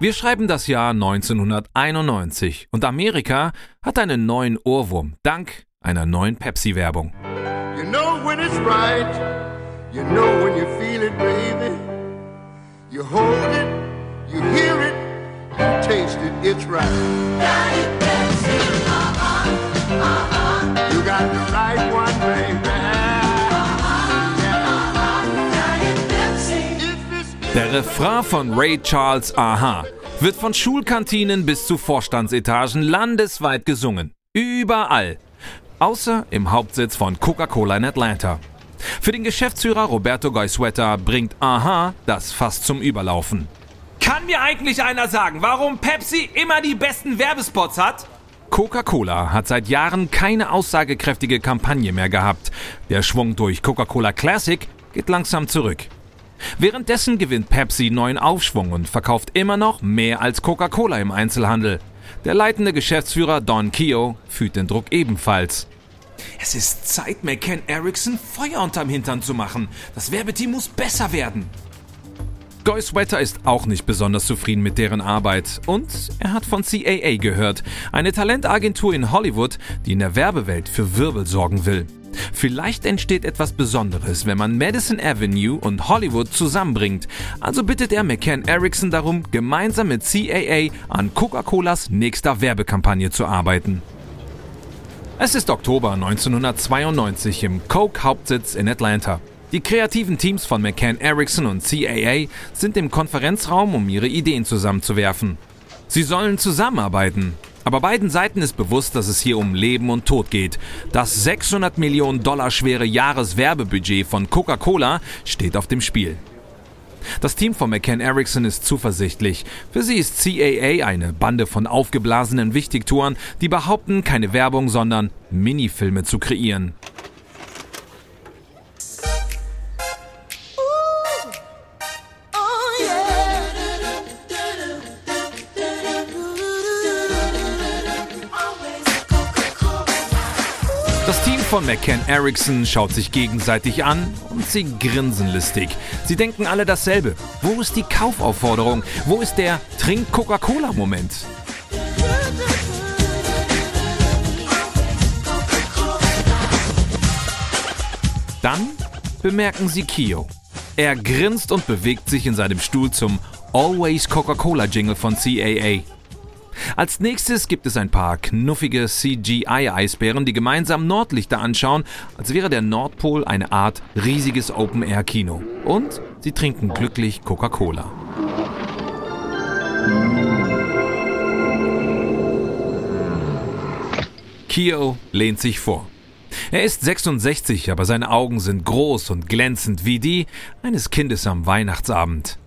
Wir schreiben das Jahr 1991 und Amerika hat einen neuen Ohrwurm dank einer neuen Pepsi-Werbung. You know when it's right, you know when you feel it, baby. You hold it, you hear it, you taste it, it's right. You got the right one, baby. Der Refrain von Ray Charles Aha wird von Schulkantinen bis zu Vorstandsetagen landesweit gesungen. Überall. Außer im Hauptsitz von Coca-Cola in Atlanta. Für den Geschäftsführer Roberto Goizueta bringt Aha das fast zum Überlaufen. Kann mir eigentlich einer sagen, warum Pepsi immer die besten Werbespots hat? Coca-Cola hat seit Jahren keine aussagekräftige Kampagne mehr gehabt. Der Schwung durch Coca-Cola Classic geht langsam zurück. Währenddessen gewinnt Pepsi neuen Aufschwung und verkauft immer noch mehr als Coca-Cola im Einzelhandel. Der leitende Geschäftsführer Don Keogh fühlt den Druck ebenfalls. Es ist Zeit, McCann Erickson Feuer unterm Hintern zu machen. Das Werbeteam muss besser werden. Goy Sweater ist auch nicht besonders zufrieden mit deren Arbeit und er hat von CAA gehört, eine Talentagentur in Hollywood, die in der Werbewelt für Wirbel sorgen will. Vielleicht entsteht etwas Besonderes, wenn man Madison Avenue und Hollywood zusammenbringt. Also bittet er McCann Erickson darum, gemeinsam mit CAA an Coca-Colas nächster Werbekampagne zu arbeiten. Es ist Oktober 1992 im Coke-Hauptsitz in Atlanta. Die kreativen Teams von McCann Erickson und CAA sind im Konferenzraum, um ihre Ideen zusammenzuwerfen. Sie sollen zusammenarbeiten. Aber beiden Seiten ist bewusst, dass es hier um Leben und Tod geht. Das 600 Millionen Dollar schwere Jahreswerbebudget von Coca-Cola steht auf dem Spiel. Das Team von McCann Erickson ist zuversichtlich. Für sie ist CAA eine Bande von aufgeblasenen Wichtigtouren, die behaupten, keine Werbung, sondern Minifilme zu kreieren. Von McCann Erickson schaut sich gegenseitig an und sie grinsen listig. Sie denken alle dasselbe. Wo ist die Kaufaufforderung? Wo ist der Trink Coca-Cola-Moment? Dann bemerken sie Kio. Er grinst und bewegt sich in seinem Stuhl zum Always Coca-Cola Jingle von CAA. Als nächstes gibt es ein paar knuffige CGI-Eisbären, die gemeinsam Nordlichter anschauen, als wäre der Nordpol eine Art riesiges Open-Air-Kino. Und sie trinken glücklich Coca-Cola. Kyo lehnt sich vor. Er ist 66, aber seine Augen sind groß und glänzend wie die eines Kindes am Weihnachtsabend.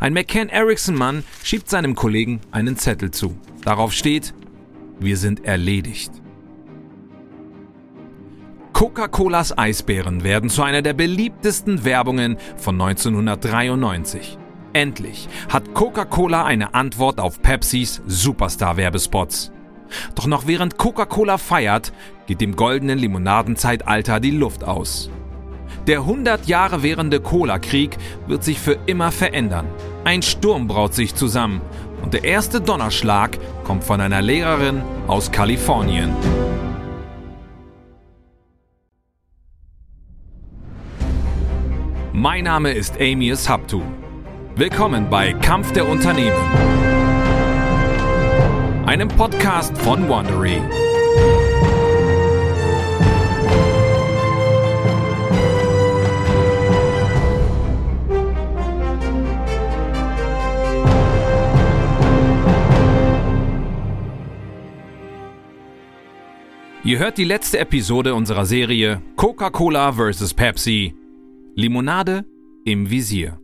Ein McCann Erickson-Mann schiebt seinem Kollegen einen Zettel zu. Darauf steht, wir sind erledigt. Coca-Colas Eisbären werden zu einer der beliebtesten Werbungen von 1993. Endlich hat Coca-Cola eine Antwort auf Pepsis Superstar-Werbespots. Doch noch während Coca-Cola feiert, geht dem goldenen Limonadenzeitalter die Luft aus. Der 100 Jahre währende Cola-Krieg wird sich für immer verändern. Ein Sturm braut sich zusammen und der erste Donnerschlag kommt von einer Lehrerin aus Kalifornien. Mein Name ist Amius Haptu. Willkommen bei Kampf der Unternehmen, einem Podcast von Wandery. Ihr hört die letzte Episode unserer Serie Coca-Cola vs. Pepsi. Limonade im Visier.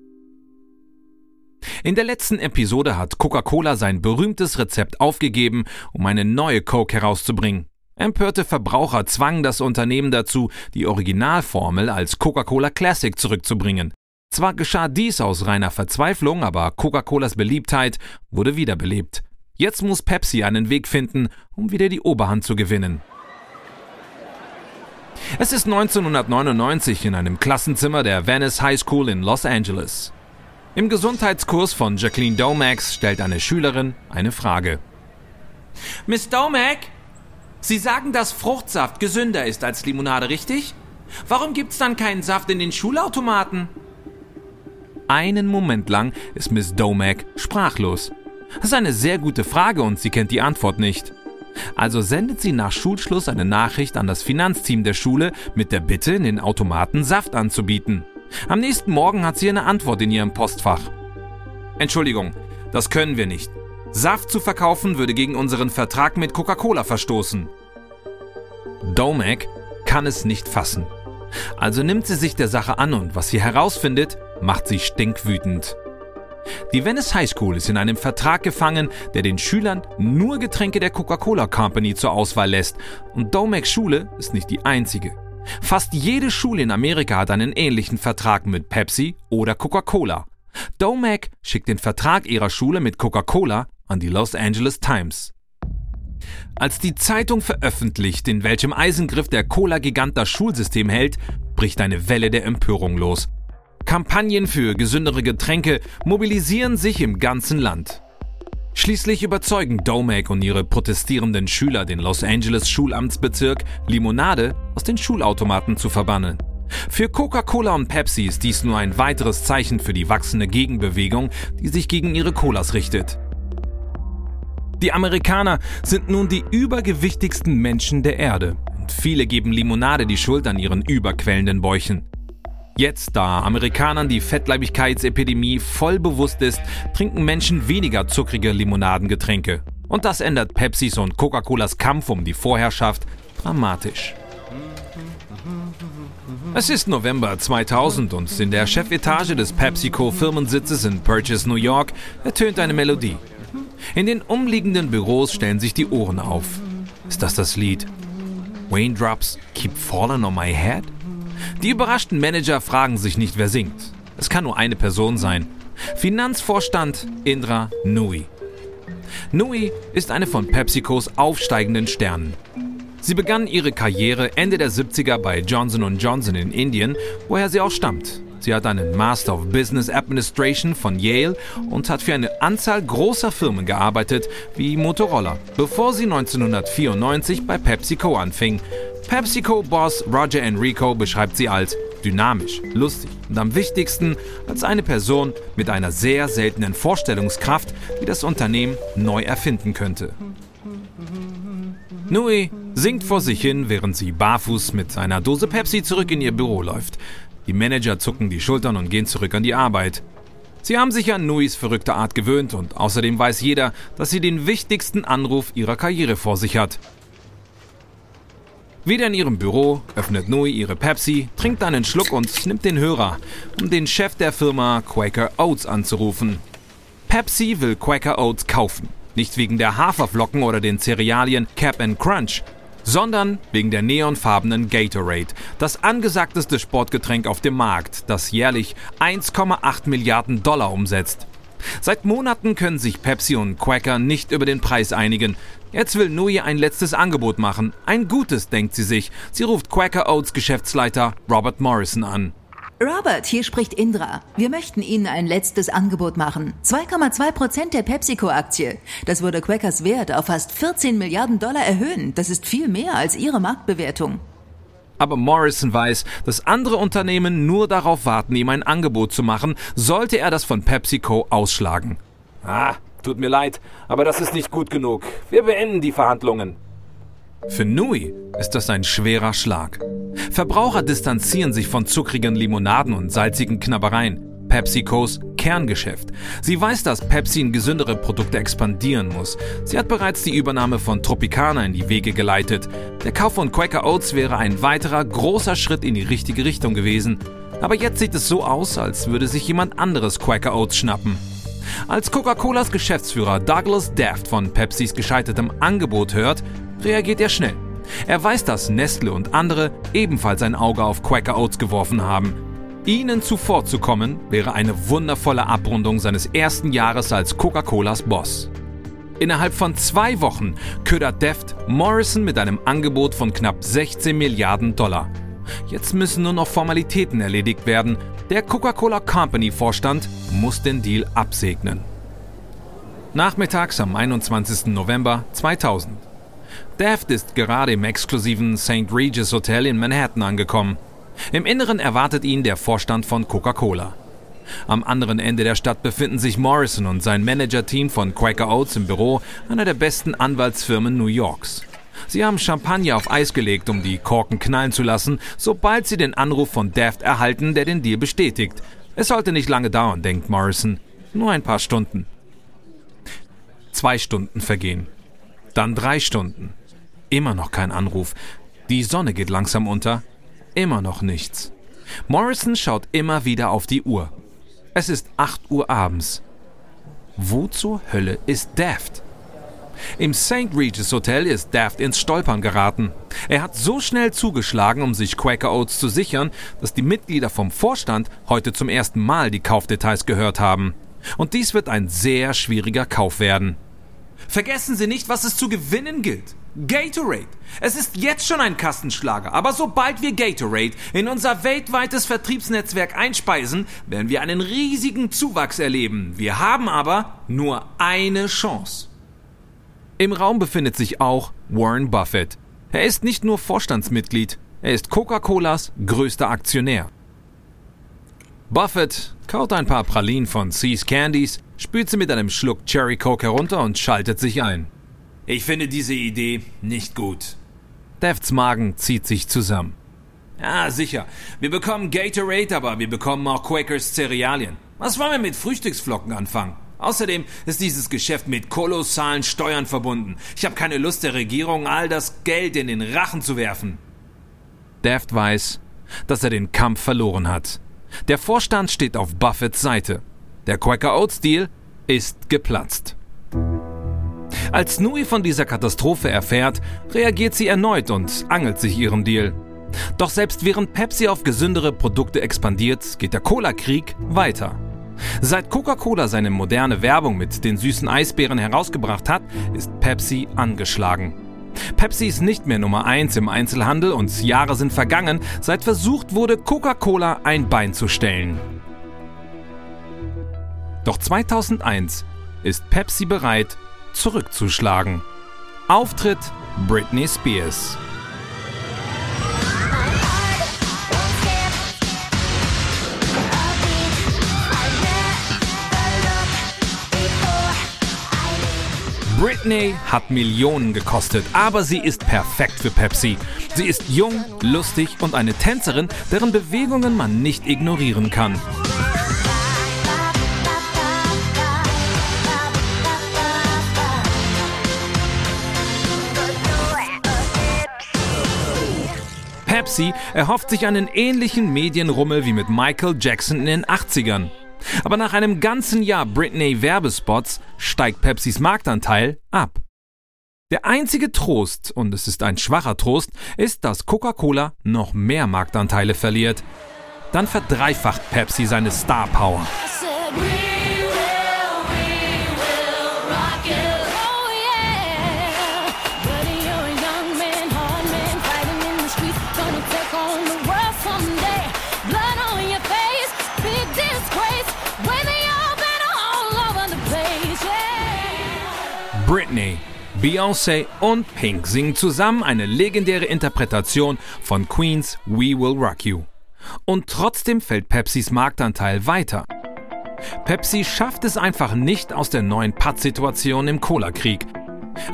In der letzten Episode hat Coca-Cola sein berühmtes Rezept aufgegeben, um eine neue Coke herauszubringen. Empörte Verbraucher zwangen das Unternehmen dazu, die Originalformel als Coca-Cola Classic zurückzubringen. Zwar geschah dies aus reiner Verzweiflung, aber Coca-Colas Beliebtheit wurde wiederbelebt. Jetzt muss Pepsi einen Weg finden, um wieder die Oberhand zu gewinnen. Es ist 1999 in einem Klassenzimmer der Venice High School in Los Angeles. Im Gesundheitskurs von Jacqueline Domax stellt eine Schülerin eine Frage. Miss Domack, Sie sagen, dass Fruchtsaft gesünder ist als Limonade, richtig? Warum gibt's dann keinen Saft in den Schulautomaten? Einen Moment lang ist Miss Domack sprachlos. Das ist eine sehr gute Frage und sie kennt die Antwort nicht. Also sendet sie nach Schulschluss eine Nachricht an das Finanzteam der Schule mit der Bitte, in den Automaten Saft anzubieten. Am nächsten Morgen hat sie eine Antwort in ihrem Postfach. Entschuldigung, das können wir nicht. Saft zu verkaufen würde gegen unseren Vertrag mit Coca-Cola verstoßen. Domek kann es nicht fassen. Also nimmt sie sich der Sache an und was sie herausfindet, macht sie stinkwütend. Die Venice High School ist in einem Vertrag gefangen, der den Schülern nur Getränke der Coca-Cola Company zur Auswahl lässt. Und Domeks Schule ist nicht die einzige. Fast jede Schule in Amerika hat einen ähnlichen Vertrag mit Pepsi oder Coca-Cola. Domek schickt den Vertrag ihrer Schule mit Coca-Cola an die Los Angeles Times. Als die Zeitung veröffentlicht, in welchem Eisengriff der Cola-Gigant das Schulsystem hält, bricht eine Welle der Empörung los. Kampagnen für gesündere Getränke mobilisieren sich im ganzen Land. Schließlich überzeugen Domek und ihre protestierenden Schüler den Los Angeles Schulamtsbezirk, Limonade aus den Schulautomaten zu verbannen. Für Coca-Cola und Pepsi ist dies nur ein weiteres Zeichen für die wachsende Gegenbewegung, die sich gegen ihre Colas richtet. Die Amerikaner sind nun die übergewichtigsten Menschen der Erde und viele geben Limonade die Schuld an ihren überquellenden Bäuchen. Jetzt, da Amerikanern die Fettleibigkeitsepidemie voll bewusst ist, trinken Menschen weniger zuckrige Limonadengetränke. Und das ändert Pepsis und Coca-Colas Kampf um die Vorherrschaft dramatisch. Es ist November 2000 und in der Chefetage des PepsiCo-Firmensitzes in Purchase, New York, ertönt eine Melodie. In den umliegenden Büros stellen sich die Ohren auf. Ist das das Lied? Raindrops keep falling on my head? Die überraschten Manager fragen sich nicht, wer singt. Es kann nur eine Person sein. Finanzvorstand Indra Nui. Nui ist eine von PepsiCos aufsteigenden Sternen. Sie begann ihre Karriere Ende der 70er bei Johnson Johnson in Indien, woher sie auch stammt. Sie hat einen Master of Business Administration von Yale und hat für eine Anzahl großer Firmen gearbeitet, wie Motorola, bevor sie 1994 bei PepsiCo anfing. PepsiCo-Boss Roger Enrico beschreibt sie als dynamisch, lustig und am wichtigsten als eine Person mit einer sehr seltenen Vorstellungskraft, die das Unternehmen neu erfinden könnte. Nui singt vor sich hin, während sie barfuß mit einer Dose Pepsi zurück in ihr Büro läuft. Die Manager zucken die Schultern und gehen zurück an die Arbeit. Sie haben sich an Nuis verrückte Art gewöhnt und außerdem weiß jeder, dass sie den wichtigsten Anruf ihrer Karriere vor sich hat. Wieder in ihrem Büro öffnet Nui ihre Pepsi, trinkt einen Schluck und nimmt den Hörer, um den Chef der Firma Quaker Oats anzurufen. Pepsi will Quaker Oats kaufen. Nicht wegen der Haferflocken oder den Cerealien Cap and Crunch, sondern wegen der neonfarbenen Gatorade, das angesagteste Sportgetränk auf dem Markt, das jährlich 1,8 Milliarden Dollar umsetzt. Seit Monaten können sich Pepsi und Quaker nicht über den Preis einigen. Jetzt will Nui ein letztes Angebot machen. Ein gutes, denkt sie sich. Sie ruft Quaker Oats Geschäftsleiter Robert Morrison an. Robert, hier spricht Indra. Wir möchten Ihnen ein letztes Angebot machen. 2,2 Prozent der PepsiCo-Aktie. Das würde Quackers Wert auf fast 14 Milliarden Dollar erhöhen. Das ist viel mehr als Ihre Marktbewertung. Aber Morrison weiß, dass andere Unternehmen nur darauf warten, ihm ein Angebot zu machen, sollte er das von PepsiCo ausschlagen. Ah, tut mir leid, aber das ist nicht gut genug. Wir beenden die Verhandlungen. Für Nui ist das ein schwerer Schlag. Verbraucher distanzieren sich von zuckrigen Limonaden und salzigen Knabbereien. PepsiCos Kerngeschäft. Sie weiß, dass Pepsi in gesündere Produkte expandieren muss. Sie hat bereits die Übernahme von Tropicana in die Wege geleitet. Der Kauf von Quaker Oats wäre ein weiterer großer Schritt in die richtige Richtung gewesen. Aber jetzt sieht es so aus, als würde sich jemand anderes Quaker Oats schnappen. Als Coca-Colas Geschäftsführer Douglas Daft von Pepsis gescheitertem Angebot hört, reagiert er schnell. Er weiß, dass Nestle und andere ebenfalls ein Auge auf Quaker Oats geworfen haben. Ihnen zuvorzukommen wäre eine wundervolle Abrundung seines ersten Jahres als Coca-Colas Boss. Innerhalb von zwei Wochen ködert Deft Morrison mit einem Angebot von knapp 16 Milliarden Dollar. Jetzt müssen nur noch Formalitäten erledigt werden. Der Coca-Cola Company Vorstand muss den Deal absegnen. Nachmittags am 21. November 2000. Daft ist gerade im exklusiven St. Regis Hotel in Manhattan angekommen. Im Inneren erwartet ihn der Vorstand von Coca-Cola. Am anderen Ende der Stadt befinden sich Morrison und sein Managerteam von Quaker Oats im Büro einer der besten Anwaltsfirmen New Yorks. Sie haben Champagner auf Eis gelegt, um die Korken knallen zu lassen, sobald sie den Anruf von Daft erhalten, der den Deal bestätigt. Es sollte nicht lange dauern, denkt Morrison. Nur ein paar Stunden. Zwei Stunden vergehen. Dann drei Stunden. Immer noch kein Anruf. Die Sonne geht langsam unter. Immer noch nichts. Morrison schaut immer wieder auf die Uhr. Es ist 8 Uhr abends. Wo zur Hölle ist Daft? Im St. Regis Hotel ist Daft ins Stolpern geraten. Er hat so schnell zugeschlagen, um sich Quaker Oats zu sichern, dass die Mitglieder vom Vorstand heute zum ersten Mal die Kaufdetails gehört haben. Und dies wird ein sehr schwieriger Kauf werden. Vergessen Sie nicht, was es zu gewinnen gilt. Gatorade. Es ist jetzt schon ein Kassenschlager, aber sobald wir Gatorade in unser weltweites Vertriebsnetzwerk einspeisen, werden wir einen riesigen Zuwachs erleben. Wir haben aber nur eine Chance. Im Raum befindet sich auch Warren Buffett. Er ist nicht nur Vorstandsmitglied, er ist Coca-Colas größter Aktionär. Buffett kaut ein paar Pralinen von Seas Candies, spült sie mit einem Schluck Cherry Coke herunter und schaltet sich ein. Ich finde diese Idee nicht gut. Defts Magen zieht sich zusammen. Ja, sicher. Wir bekommen Gatorade, aber wir bekommen auch Quakers Cerealien. Was wollen wir mit Frühstücksflocken anfangen? Außerdem ist dieses Geschäft mit kolossalen Steuern verbunden. Ich habe keine Lust der Regierung, all das Geld in den Rachen zu werfen. Daft weiß, dass er den Kampf verloren hat. Der Vorstand steht auf Buffetts Seite. Der Quaker Oats Deal ist geplatzt. Als Nui von dieser Katastrophe erfährt, reagiert sie erneut und angelt sich ihrem Deal. Doch selbst während Pepsi auf gesündere Produkte expandiert, geht der Cola-Krieg weiter. Seit Coca-Cola seine moderne Werbung mit den süßen Eisbären herausgebracht hat, ist Pepsi angeschlagen. Pepsi ist nicht mehr Nummer 1 im Einzelhandel und Jahre sind vergangen, seit versucht wurde, Coca-Cola ein Bein zu stellen. Doch 2001 ist Pepsi bereit, zurückzuschlagen. Auftritt Britney Spears. Britney hat Millionen gekostet, aber sie ist perfekt für Pepsi. Sie ist jung, lustig und eine Tänzerin, deren Bewegungen man nicht ignorieren kann. Pepsi erhofft sich einen ähnlichen Medienrummel wie mit Michael Jackson in den 80ern. Aber nach einem ganzen Jahr Britney-Werbespots steigt Pepsis Marktanteil ab. Der einzige Trost, und es ist ein schwacher Trost, ist, dass Coca-Cola noch mehr Marktanteile verliert. Dann verdreifacht Pepsi seine Star Power. Britney, Beyoncé und Pink singen zusammen eine legendäre Interpretation von Queens We Will Rock You. Und trotzdem fällt Pepsis Marktanteil weiter. Pepsi schafft es einfach nicht aus der neuen Pattsituation im Cola-Krieg.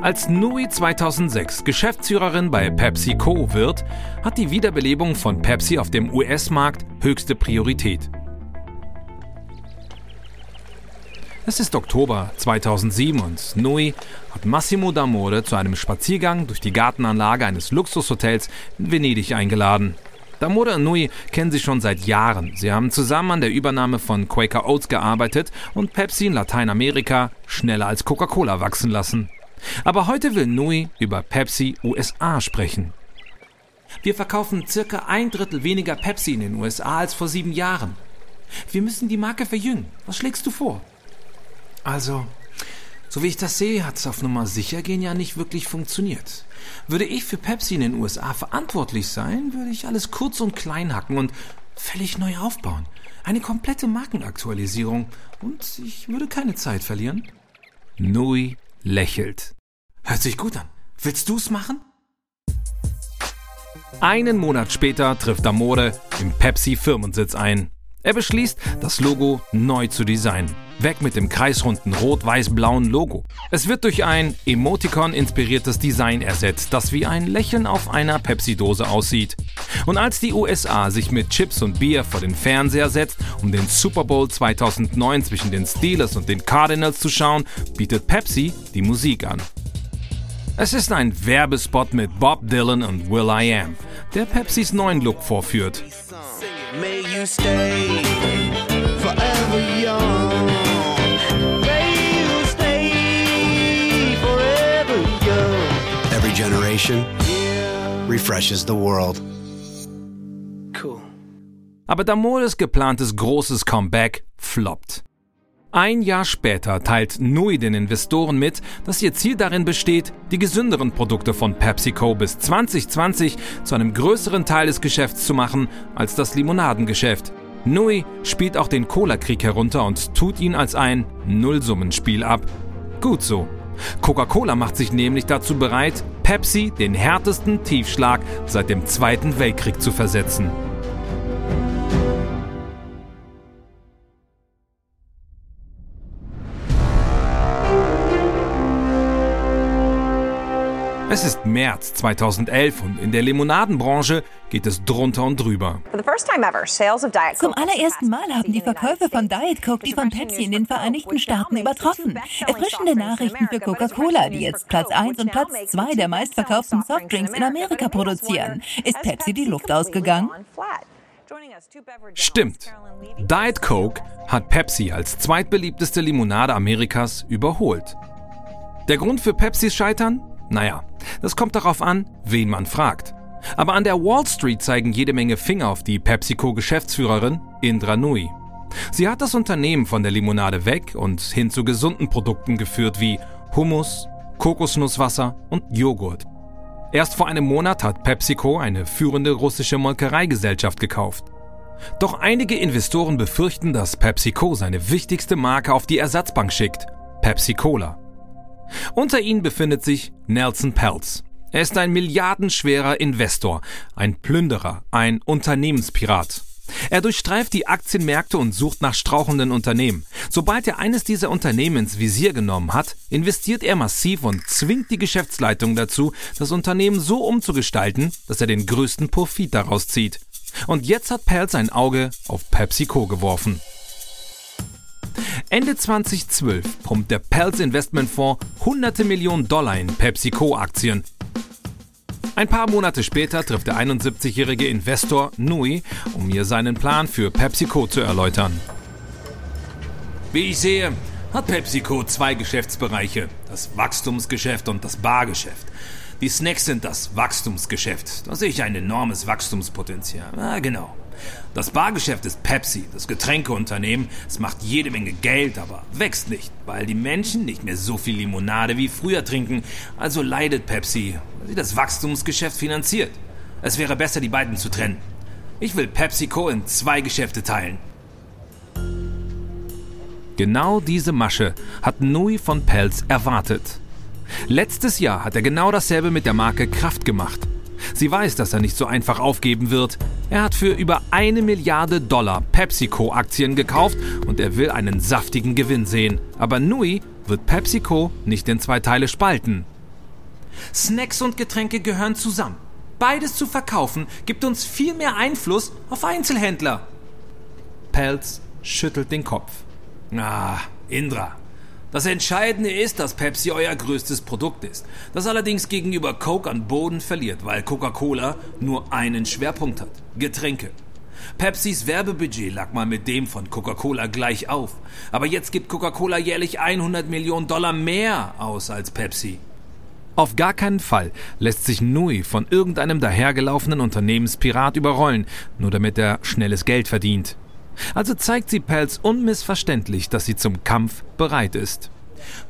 Als Nui 2006 Geschäftsführerin bei PepsiCo wird, hat die Wiederbelebung von Pepsi auf dem US-Markt höchste Priorität. Es ist Oktober 2007 und Nui hat Massimo D'Amore zu einem Spaziergang durch die Gartenanlage eines Luxushotels in Venedig eingeladen. D'Amore und Nui kennen sich schon seit Jahren. Sie haben zusammen an der Übernahme von Quaker Oats gearbeitet und Pepsi in Lateinamerika schneller als Coca-Cola wachsen lassen. Aber heute will Nui über Pepsi USA sprechen. Wir verkaufen circa ein Drittel weniger Pepsi in den USA als vor sieben Jahren. Wir müssen die Marke verjüngen. Was schlägst du vor? Also, so wie ich das sehe, hat es auf Nummer sicher gehen ja nicht wirklich funktioniert. Würde ich für Pepsi in den USA verantwortlich sein, würde ich alles kurz und klein hacken und völlig neu aufbauen. Eine komplette Markenaktualisierung. Und ich würde keine Zeit verlieren. Nui lächelt. Hört sich gut an. Willst du's machen? Einen Monat später trifft Amore im Pepsi-Firmensitz ein. Er beschließt, das Logo neu zu designen. Weg mit dem kreisrunden rot-weiß-blauen Logo. Es wird durch ein Emoticon-inspiriertes Design ersetzt, das wie ein Lächeln auf einer Pepsi-Dose aussieht. Und als die USA sich mit Chips und Bier vor den Fernseher setzt, um den Super Bowl 2009 zwischen den Steelers und den Cardinals zu schauen, bietet Pepsi die Musik an. Es ist ein Werbespot mit Bob Dylan und Will I Am, der Pepsis neuen Look vorführt. May you stay forever young. May you stay forever young. Every generation refreshes the world. Cool. Aber Damores geplantes großes Comeback floppt. Ein Jahr später teilt Nui den Investoren mit, dass ihr Ziel darin besteht, die gesünderen Produkte von PepsiCo bis 2020 zu einem größeren Teil des Geschäfts zu machen als das Limonadengeschäft. Nui spielt auch den Cola-Krieg herunter und tut ihn als ein Nullsummenspiel ab. Gut so. Coca-Cola macht sich nämlich dazu bereit, Pepsi den härtesten Tiefschlag seit dem Zweiten Weltkrieg zu versetzen. Es ist März 2011 und in der Limonadenbranche geht es drunter und drüber. Zum allerersten Mal haben die Verkäufe von Diet Coke die von Pepsi in den Vereinigten Staaten übertroffen. Erfrischende Nachrichten für Coca-Cola, die jetzt Platz 1 und Platz 2 der meistverkauften Softdrinks in Amerika produzieren. Ist Pepsi die Luft ausgegangen? Stimmt. Diet Coke hat Pepsi als zweitbeliebteste Limonade Amerikas überholt. Der Grund für Pepsis Scheitern? Naja, das kommt darauf an, wen man fragt. Aber an der Wall Street zeigen jede Menge Finger auf die PepsiCo-Geschäftsführerin Indra Nui. Sie hat das Unternehmen von der Limonade weg und hin zu gesunden Produkten geführt wie Hummus, Kokosnusswasser und Joghurt. Erst vor einem Monat hat PepsiCo eine führende russische Molkereigesellschaft gekauft. Doch einige Investoren befürchten, dass PepsiCo seine wichtigste Marke auf die Ersatzbank schickt, Pepsi Cola. Unter ihnen befindet sich Nelson Peltz. Er ist ein milliardenschwerer Investor, ein Plünderer, ein Unternehmenspirat. Er durchstreift die Aktienmärkte und sucht nach strauchenden Unternehmen. Sobald er eines dieser Unternehmen ins Visier genommen hat, investiert er massiv und zwingt die Geschäftsleitung dazu, das Unternehmen so umzugestalten, dass er den größten Profit daraus zieht. Und jetzt hat Pelz ein Auge auf PepsiCo geworfen. Ende 2012 pumpt der Pelz Investmentfonds hunderte Millionen Dollar in PepsiCo-Aktien. Ein paar Monate später trifft der 71-jährige Investor Nui, um ihr seinen Plan für PepsiCo zu erläutern. Wie ich sehe, hat PepsiCo zwei Geschäftsbereiche, das Wachstumsgeschäft und das Bargeschäft. Die Snacks sind das Wachstumsgeschäft. Da sehe ich ein enormes Wachstumspotenzial. Ah, genau. Das Bargeschäft ist Pepsi, das Getränkeunternehmen. Es macht jede Menge Geld, aber wächst nicht, weil die Menschen nicht mehr so viel Limonade wie früher trinken. Also leidet Pepsi, weil sie das Wachstumsgeschäft finanziert. Es wäre besser, die beiden zu trennen. Ich will PepsiCo in zwei Geschäfte teilen. Genau diese Masche hat Nui von Pelz erwartet. Letztes Jahr hat er genau dasselbe mit der Marke Kraft gemacht. Sie weiß, dass er nicht so einfach aufgeben wird. Er hat für über eine Milliarde Dollar PepsiCo-Aktien gekauft und er will einen saftigen Gewinn sehen. Aber Nui wird PepsiCo nicht in zwei Teile spalten. Snacks und Getränke gehören zusammen. Beides zu verkaufen gibt uns viel mehr Einfluss auf Einzelhändler. Pelz schüttelt den Kopf. Ah, Indra, das Entscheidende ist, dass Pepsi euer größtes Produkt ist, das allerdings gegenüber Coke an Boden verliert, weil Coca-Cola nur einen Schwerpunkt hat, Getränke. Pepsis Werbebudget lag mal mit dem von Coca-Cola gleich auf, aber jetzt gibt Coca-Cola jährlich 100 Millionen Dollar mehr aus als Pepsi. Auf gar keinen Fall lässt sich Nui von irgendeinem dahergelaufenen Unternehmenspirat überrollen, nur damit er schnelles Geld verdient. Also zeigt sie Pelz unmissverständlich, dass sie zum Kampf bereit ist.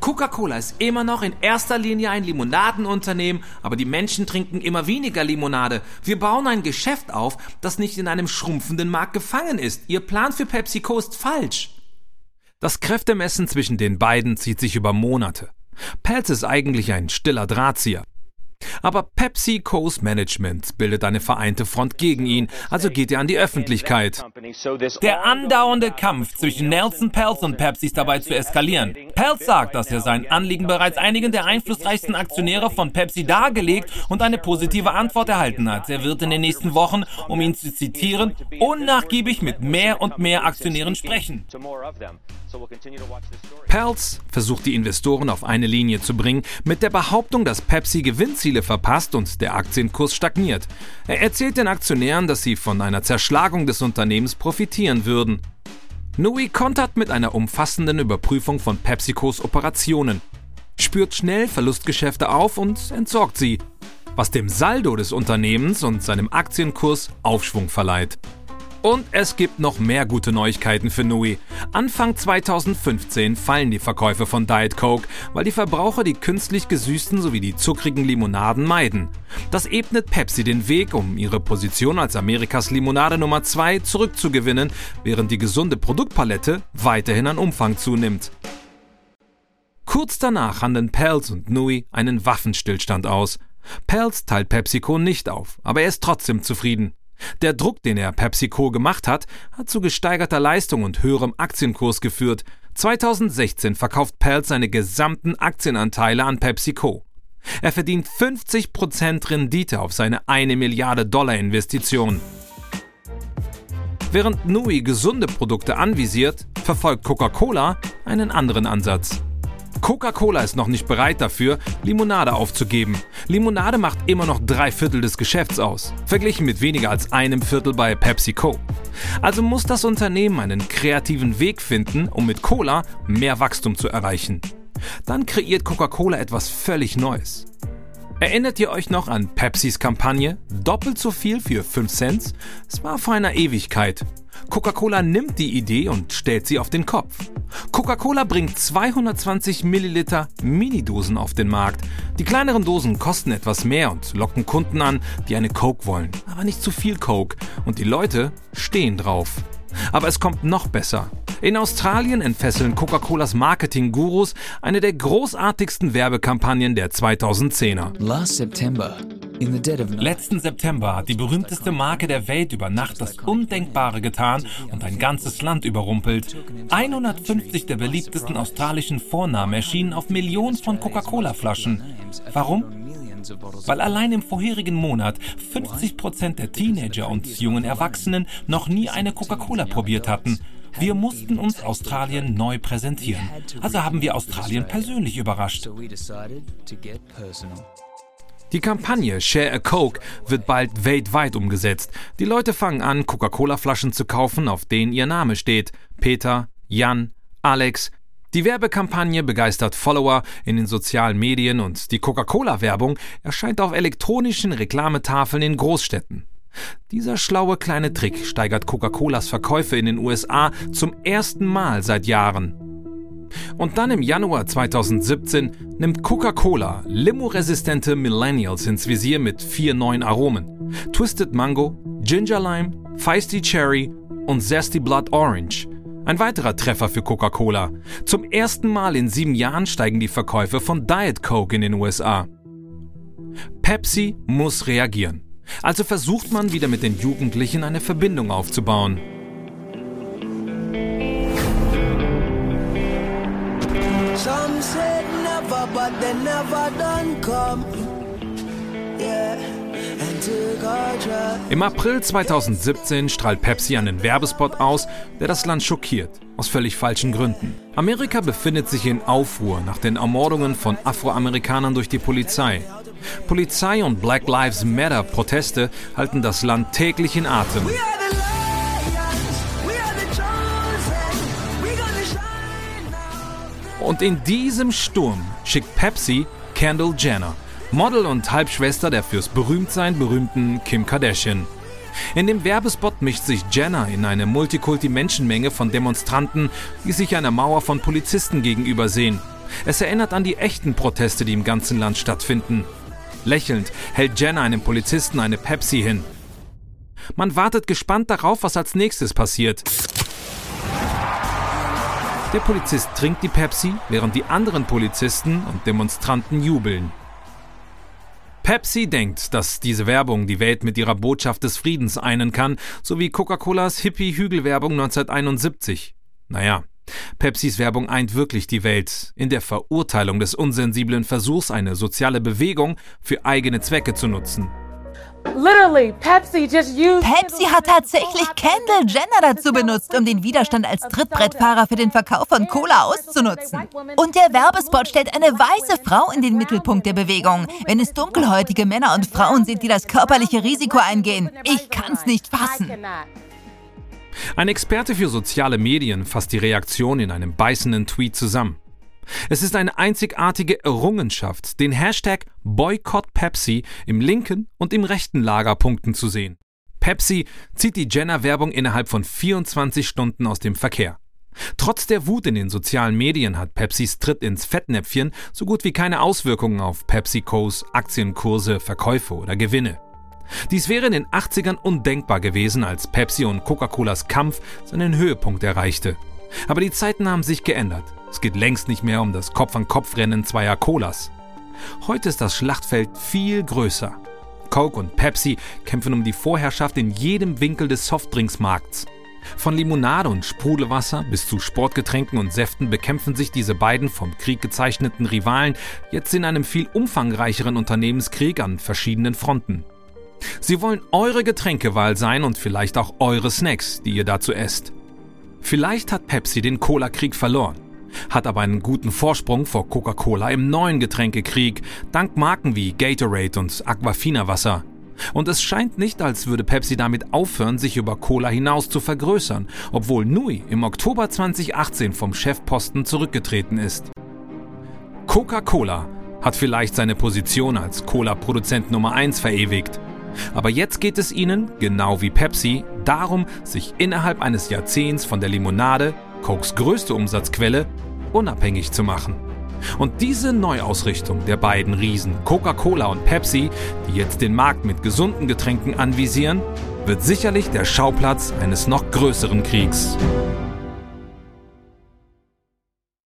Coca-Cola ist immer noch in erster Linie ein Limonadenunternehmen, aber die Menschen trinken immer weniger Limonade. Wir bauen ein Geschäft auf, das nicht in einem schrumpfenden Markt gefangen ist. Ihr Plan für PepsiCo ist falsch. Das Kräftemessen zwischen den beiden zieht sich über Monate. Pelz ist eigentlich ein stiller Drahtzieher. Aber PepsiCo's Management bildet eine vereinte Front gegen ihn, also geht er an die Öffentlichkeit. Der andauernde Kampf zwischen Nelson Peltz und Pepsi ist dabei zu eskalieren. Peltz sagt, dass er sein Anliegen bereits einigen der einflussreichsten Aktionäre von Pepsi dargelegt und eine positive Antwort erhalten hat. Er wird in den nächsten Wochen, um ihn zu zitieren, unnachgiebig mit mehr und mehr Aktionären sprechen. Peltz versucht die Investoren auf eine Linie zu bringen mit der Behauptung, dass Pepsi Gewinnziele verpasst und der Aktienkurs stagniert. Er erzählt den Aktionären, dass sie von einer Zerschlagung des Unternehmens profitieren würden. Nui kontert mit einer umfassenden Überprüfung von PepsiCos Operationen, spürt schnell Verlustgeschäfte auf und entsorgt sie, was dem Saldo des Unternehmens und seinem Aktienkurs Aufschwung verleiht. Und es gibt noch mehr gute Neuigkeiten für Nui. Anfang 2015 fallen die Verkäufe von Diet Coke, weil die Verbraucher die künstlich gesüßten sowie die zuckrigen Limonaden meiden. Das ebnet Pepsi den Weg, um ihre Position als Amerikas Limonade Nummer 2 zurückzugewinnen, während die gesunde Produktpalette weiterhin an Umfang zunimmt. Kurz danach handeln Pels und Nui einen Waffenstillstand aus. Pels teilt PepsiCo nicht auf, aber er ist trotzdem zufrieden. Der Druck, den er PepsiCo gemacht hat, hat zu gesteigerter Leistung und höherem Aktienkurs geführt. 2016 verkauft Pelz seine gesamten Aktienanteile an PepsiCo. Er verdient 50% Rendite auf seine 1 Milliarde Dollar Investition. Während Nui gesunde Produkte anvisiert, verfolgt Coca-Cola einen anderen Ansatz. Coca-Cola ist noch nicht bereit dafür, Limonade aufzugeben. Limonade macht immer noch drei Viertel des Geschäfts aus, verglichen mit weniger als einem Viertel bei PepsiCo. Also muss das Unternehmen einen kreativen Weg finden, um mit Cola mehr Wachstum zu erreichen. Dann kreiert Coca-Cola etwas völlig Neues. Erinnert ihr euch noch an Pepsis Kampagne? Doppelt so viel für 5 Cent? Es war vor einer Ewigkeit. Coca-Cola nimmt die Idee und stellt sie auf den Kopf. Coca-Cola bringt 220 Milliliter Mini-Dosen auf den Markt. Die kleineren Dosen kosten etwas mehr und locken Kunden an, die eine Coke wollen, aber nicht zu viel Coke. Und die Leute stehen drauf. Aber es kommt noch besser. In Australien entfesseln Coca-Colas Marketing-Gurus eine der großartigsten Werbekampagnen der 2010er. Last September, Letzten September hat die berühmteste Marke der Welt über Nacht das Undenkbare getan und ein ganzes Land überrumpelt. 150 der beliebtesten australischen Vornamen erschienen auf Millionen von Coca-Cola-Flaschen. Warum? Weil allein im vorherigen Monat 50 Prozent der Teenager und jungen Erwachsenen noch nie eine Coca-Cola probiert hatten. Wir mussten uns Australien neu präsentieren. Also haben wir Australien persönlich überrascht. Die Kampagne Share a Coke wird bald weltweit umgesetzt. Die Leute fangen an, Coca-Cola-Flaschen zu kaufen, auf denen ihr Name steht. Peter, Jan, Alex. Die Werbekampagne begeistert Follower in den sozialen Medien und die Coca-Cola-Werbung erscheint auf elektronischen Reklametafeln in Großstädten. Dieser schlaue kleine Trick steigert Coca-Colas Verkäufe in den USA zum ersten Mal seit Jahren. Und dann im Januar 2017 nimmt Coca-Cola limo-resistente Millennials ins Visier mit vier neuen Aromen. Twisted Mango, Ginger Lime, Feisty Cherry und Zesty Blood Orange. Ein weiterer Treffer für Coca-Cola. Zum ersten Mal in sieben Jahren steigen die Verkäufe von Diet Coke in den USA. Pepsi muss reagieren. Also versucht man wieder mit den Jugendlichen eine Verbindung aufzubauen. They never done come. Yeah. Im April 2017 strahlt Pepsi einen Werbespot aus, der das Land schockiert. Aus völlig falschen Gründen. Amerika befindet sich in Aufruhr nach den Ermordungen von Afroamerikanern durch die Polizei. Polizei und Black Lives Matter Proteste halten das Land täglich in Atem. Und in diesem Sturm schickt Pepsi Kendall Jenner, Model und Halbschwester der fürs Berühmtsein berühmten Kim Kardashian. In dem Werbespot mischt sich Jenner in eine Multikulti-Menschenmenge von Demonstranten, die sich einer Mauer von Polizisten gegenübersehen. Es erinnert an die echten Proteste, die im ganzen Land stattfinden. Lächelnd hält Jenna einem Polizisten eine Pepsi hin. Man wartet gespannt darauf, was als nächstes passiert. Der Polizist trinkt die Pepsi, während die anderen Polizisten und Demonstranten jubeln. Pepsi denkt, dass diese Werbung die Welt mit ihrer Botschaft des Friedens einen kann, so wie Coca-Colas Hippie-Hügelwerbung 1971. Naja, Pepsis Werbung eint wirklich die Welt in der Verurteilung des unsensiblen Versuchs, eine soziale Bewegung für eigene Zwecke zu nutzen. Pepsi hat tatsächlich Kendall Jenner dazu benutzt, um den Widerstand als Trittbrettfahrer für den Verkauf von Cola auszunutzen. Und der Werbespot stellt eine weiße Frau in den Mittelpunkt der Bewegung, wenn es dunkelhäutige Männer und Frauen sind, die das körperliche Risiko eingehen. Ich kann's nicht fassen. Ein Experte für soziale Medien fasst die Reaktion in einem beißenden Tweet zusammen. Es ist eine einzigartige Errungenschaft, den Hashtag Boycott Pepsi im linken und im rechten Lagerpunkten zu sehen. Pepsi zieht die Jenner-Werbung innerhalb von 24 Stunden aus dem Verkehr. Trotz der Wut in den sozialen Medien hat Pepsis Tritt ins Fettnäpfchen so gut wie keine Auswirkungen auf PepsiCos Aktienkurse, Verkäufe oder Gewinne. Dies wäre in den 80ern undenkbar gewesen, als Pepsi und Coca-Colas Kampf seinen Höhepunkt erreichte. Aber die Zeiten haben sich geändert. Es geht längst nicht mehr um das Kopf-an-Kopf-Rennen zweier Colas. Heute ist das Schlachtfeld viel größer. Coke und Pepsi kämpfen um die Vorherrschaft in jedem Winkel des Softdrinksmarkts. Von Limonade und Sprudelwasser bis zu Sportgetränken und Säften bekämpfen sich diese beiden vom Krieg gezeichneten Rivalen jetzt in einem viel umfangreicheren Unternehmenskrieg an verschiedenen Fronten. Sie wollen eure Getränkewahl sein und vielleicht auch eure Snacks, die ihr dazu esst. Vielleicht hat Pepsi den Cola-Krieg verloren hat aber einen guten Vorsprung vor Coca-Cola im neuen Getränkekrieg, dank Marken wie Gatorade und Aquafina Wasser. Und es scheint nicht, als würde Pepsi damit aufhören, sich über Cola hinaus zu vergrößern, obwohl Nui im Oktober 2018 vom Chefposten zurückgetreten ist. Coca-Cola hat vielleicht seine Position als Cola-Produzent Nummer 1 verewigt. Aber jetzt geht es ihnen, genau wie Pepsi, darum, sich innerhalb eines Jahrzehnts von der Limonade, Cokes größte Umsatzquelle, unabhängig zu machen. Und diese Neuausrichtung der beiden Riesen Coca-Cola und Pepsi, die jetzt den Markt mit gesunden Getränken anvisieren, wird sicherlich der Schauplatz eines noch größeren Kriegs.